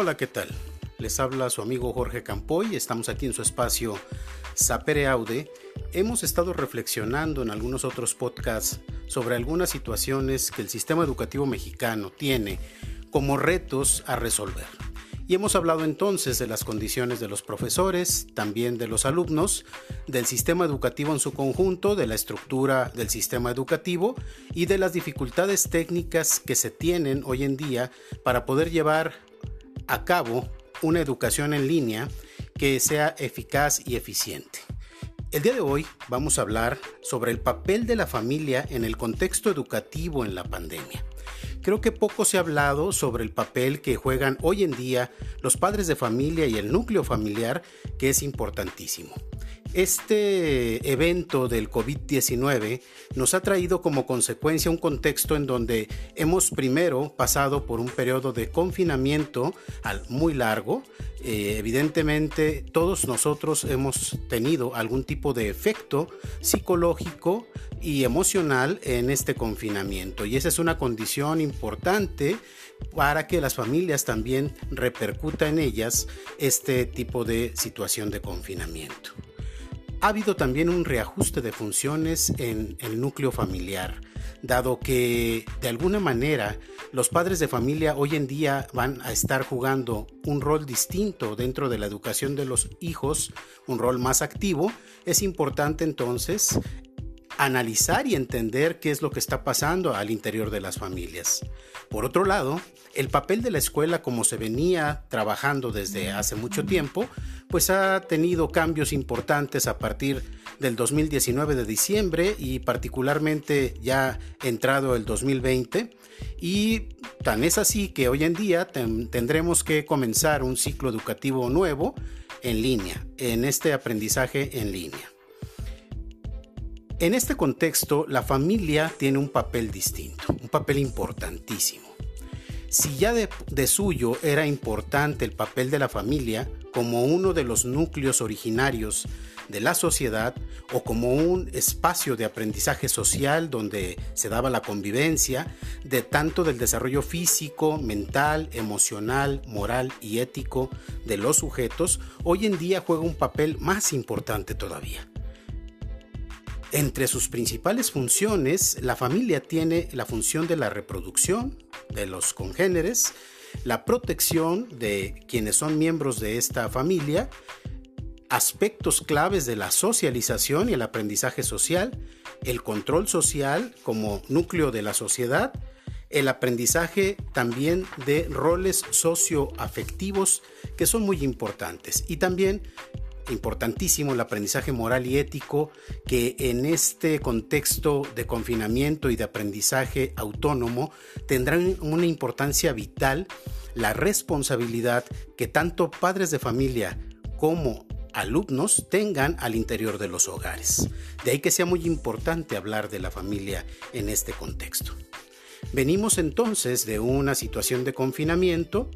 Hola, ¿qué tal? Les habla su amigo Jorge Campoy, estamos aquí en su espacio Sapere Aude. Hemos estado reflexionando en algunos otros podcasts sobre algunas situaciones que el sistema educativo mexicano tiene como retos a resolver. Y hemos hablado entonces de las condiciones de los profesores, también de los alumnos, del sistema educativo en su conjunto, de la estructura del sistema educativo y de las dificultades técnicas que se tienen hoy en día para poder llevar a cabo una educación en línea que sea eficaz y eficiente. El día de hoy vamos a hablar sobre el papel de la familia en el contexto educativo en la pandemia. Creo que poco se ha hablado sobre el papel que juegan hoy en día los padres de familia y el núcleo familiar, que es importantísimo. Este evento del COVID-19 nos ha traído como consecuencia un contexto en donde hemos primero pasado por un periodo de confinamiento muy largo. Eh, evidentemente todos nosotros hemos tenido algún tipo de efecto psicológico y emocional en este confinamiento y esa es una condición importante para que las familias también repercuta en ellas este tipo de situación de confinamiento. Ha habido también un reajuste de funciones en el núcleo familiar, dado que de alguna manera los padres de familia hoy en día van a estar jugando un rol distinto dentro de la educación de los hijos, un rol más activo, es importante entonces analizar y entender qué es lo que está pasando al interior de las familias. Por otro lado, el papel de la escuela como se venía trabajando desde hace mucho tiempo, pues ha tenido cambios importantes a partir del 2019 de diciembre y particularmente ya entrado el 2020 y tan es así que hoy en día tendremos que comenzar un ciclo educativo nuevo en línea, en este aprendizaje en línea. En este contexto, la familia tiene un papel distinto, un papel importantísimo. Si ya de, suyo era importante el papel de la familia como uno de los núcleos originarios de la sociedad o como un espacio de aprendizaje social donde se daba la convivencia de tanto del desarrollo físico, mental, emocional, moral y ético de los sujetos, hoy en día juega un papel más importante todavía. Entre sus principales funciones, la familia tiene la función de la reproducción de los congéneres, la protección de quienes son miembros de esta familia, aspectos claves de la socialización y el aprendizaje social, el control social como núcleo de la sociedad, el aprendizaje también de roles socioafectivos que son muy importantes y también importantísimo el aprendizaje moral y ético que en este contexto de confinamiento y de aprendizaje autónomo tendrán una importancia vital la responsabilidad que tanto padres de familia como alumnos tengan al interior de los hogares. De ahí que sea muy importante hablar de la familia en este contexto. Venimos entonces de una situación de confinamiento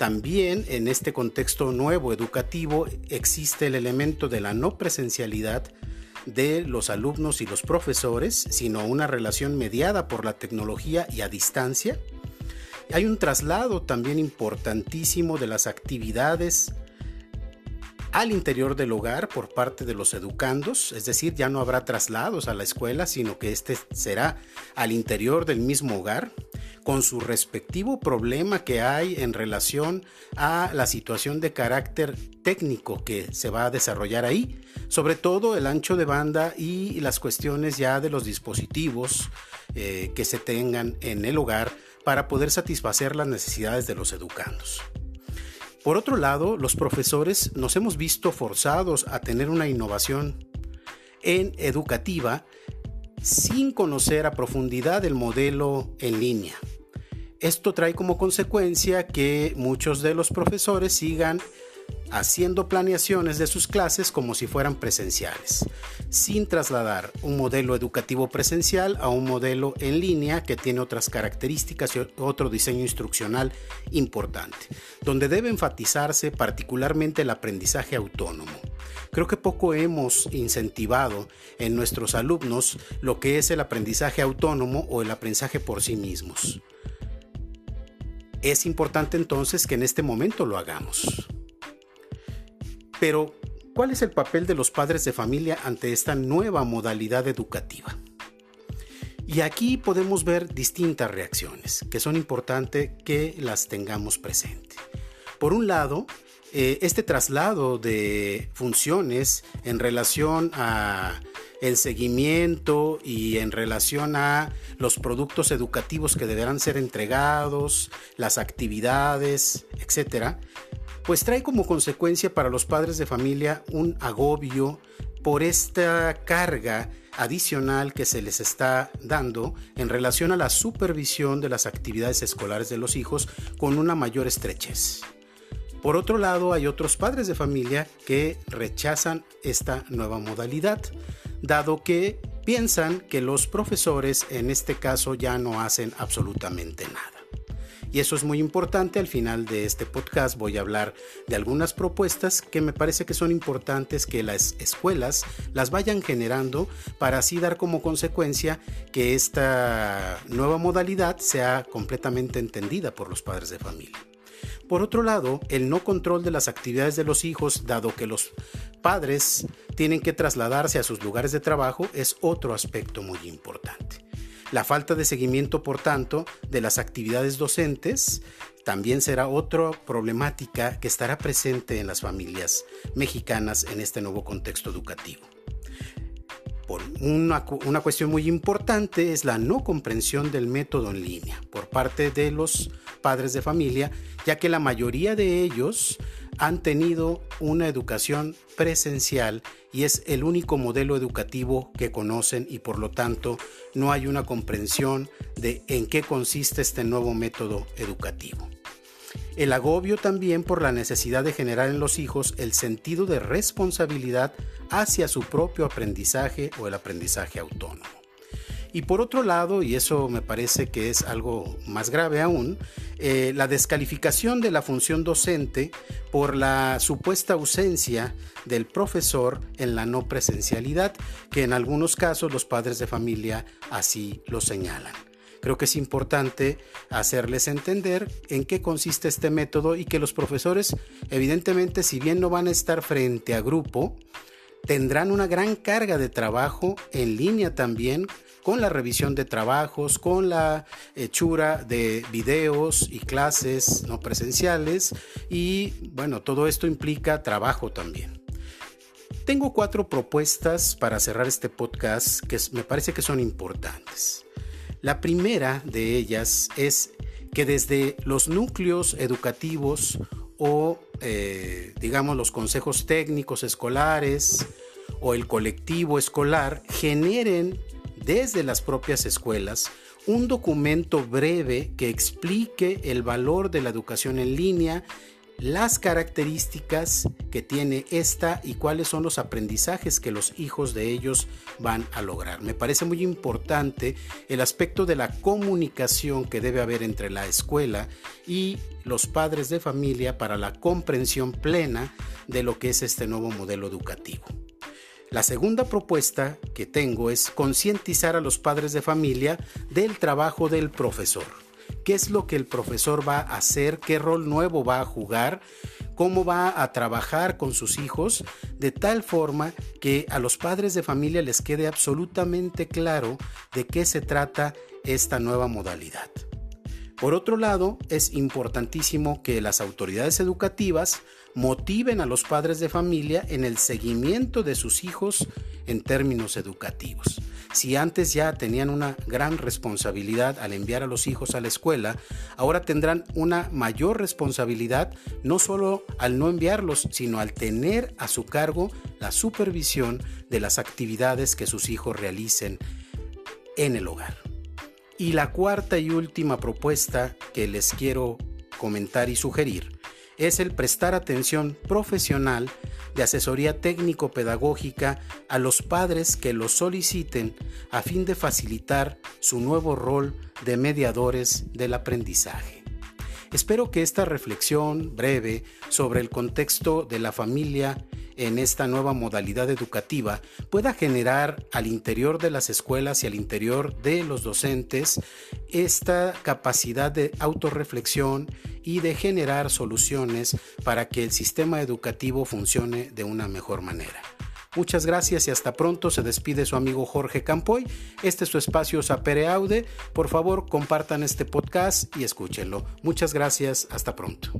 también en este contexto nuevo educativo existe el elemento de la no presencialidad de los alumnos y los profesores, sino una relación mediada por la tecnología y a distancia. Hay un traslado también importantísimo de las actividades al interior del hogar por parte de los educandos, es decir, ya no habrá traslados a la escuela, sino que este será al interior del mismo hogar con su respectivo problema que hay en relación a la situación de carácter técnico que se va a desarrollar ahí, sobre todo el ancho de banda y las cuestiones ya de los dispositivos eh, que se tengan en el hogar para poder satisfacer las necesidades de los educandos. Por otro lado, los profesores nos hemos visto forzados a tener una innovación en educativa sin conocer a profundidad el modelo en línea. Esto trae como consecuencia que muchos de los profesores sigan haciendo planeaciones de sus clases como si fueran presenciales, sin trasladar un modelo educativo presencial a un modelo en línea que tiene otras características y otro diseño instruccional importante, donde debe enfatizarse particularmente el aprendizaje autónomo. Creo que poco hemos incentivado en nuestros alumnos lo que es el aprendizaje autónomo o el aprendizaje por sí mismos. Es importante entonces que en este momento lo hagamos. Pero, ¿cuál es el papel de los padres de familia ante esta nueva modalidad educativa? Y aquí podemos ver distintas reacciones que son importantes que las tengamos presente. Por un lado, eh, este traslado de funciones en relación a el seguimiento y en relación a los productos educativos que deberán ser entregados, las actividades, etcétera, pues trae como consecuencia para los padres de familia un agobio por esta carga adicional que se les está dando en relación a la supervisión de las actividades escolares de los hijos con una mayor estrechez. Por otro lado, hay otros padres de familia que rechazan esta nueva modalidad, dado que piensan que los profesores en este caso ya no hacen absolutamente nada. Y eso es muy importante. Al final de este podcast voy a hablar de algunas propuestas que me parece que son importantes que las escuelas las vayan generando para así dar como consecuencia que esta nueva modalidad sea completamente entendida por los padres de familia. Por otro lado, el no control de las actividades de los hijos, dado que los padres tienen que trasladarse a sus lugares de trabajo, es otro aspecto muy importante. La falta de seguimiento, por tanto, de las actividades docentes también será otra problemática que estará presente en las familias mexicanas en este nuevo contexto educativo. una, una, cuestión muy importante es la no comprensión del método en línea por parte de los padres de familia, ya que la mayoría de ellos han tenido una educación presencial y es el único modelo educativo que conocen y por lo tanto no hay una comprensión de en qué consiste este nuevo método educativo. El agobio también por la necesidad de generar en los hijos el sentido de responsabilidad hacia su propio aprendizaje o el aprendizaje autónomo. Y por otro lado, y eso me parece que es algo más grave aún, eh, la descalificación de la función docente por la supuesta ausencia del profesor en la no presencialidad, que en algunos casos los padres de familia así lo señalan. Creo que es importante hacerles entender en qué consiste este método y que los profesores, evidentemente, si bien no van a estar frente a grupo, tendrán una gran carga de trabajo en línea también con la revisión de trabajos, con la hechura de videos y clases no presenciales y bueno, todo esto implica trabajo también. Tengo cuatro propuestas para cerrar este podcast que me parece que son importantes. La primera de ellas es que desde los núcleos educativos o eh, digamos los consejos técnicos escolares o el colectivo escolar generen desde las propias escuelas un documento breve que explique el valor de la educación en línea, las características que tiene esta y cuáles son los aprendizajes que los hijos de ellos van a lograr. Me parece muy importante el aspecto de la comunicación que debe haber entre la escuela y los padres de familia para la comprensión plena de lo que es este nuevo modelo educativo. La segunda propuesta que tengo es concientizar a los padres de familia del trabajo del profesor. ¿Qué es lo que el profesor va a hacer? ¿Qué rol nuevo va a jugar? ¿Cómo va a trabajar con sus hijos? De tal forma que a los padres de familia les quede absolutamente claro de qué se trata esta nueva modalidad. Por otro lado, es importantísimo que las autoridades educativas motiven a los padres de familia en el seguimiento de sus hijos en términos educativos. Si antes ya tenían una gran responsabilidad al enviar a los hijos a la escuela, ahora tendrán una mayor responsabilidad no solo al no enviarlos, sino al tener a su cargo la supervisión de las actividades que sus hijos realicen en el hogar. Y la cuarta y última propuesta que les quiero comentar y sugerir es el prestar atención profesional de asesoría técnico-pedagógica a los padres que lo soliciten a fin de facilitar su nuevo rol de mediadores del aprendizaje. Espero que esta reflexión breve sobre el contexto de la familia en esta nueva modalidad educativa pueda generar al interior de las escuelas y al interior de los docentes esta capacidad de autorreflexión y de generar soluciones para que el sistema educativo funcione de una mejor manera. Muchas gracias y hasta pronto. Se despide su amigo Jorge Campoy. Este es su espacio Sapere Aude. Por favor, compartan este podcast y escúchenlo. Muchas gracias. Hasta pronto.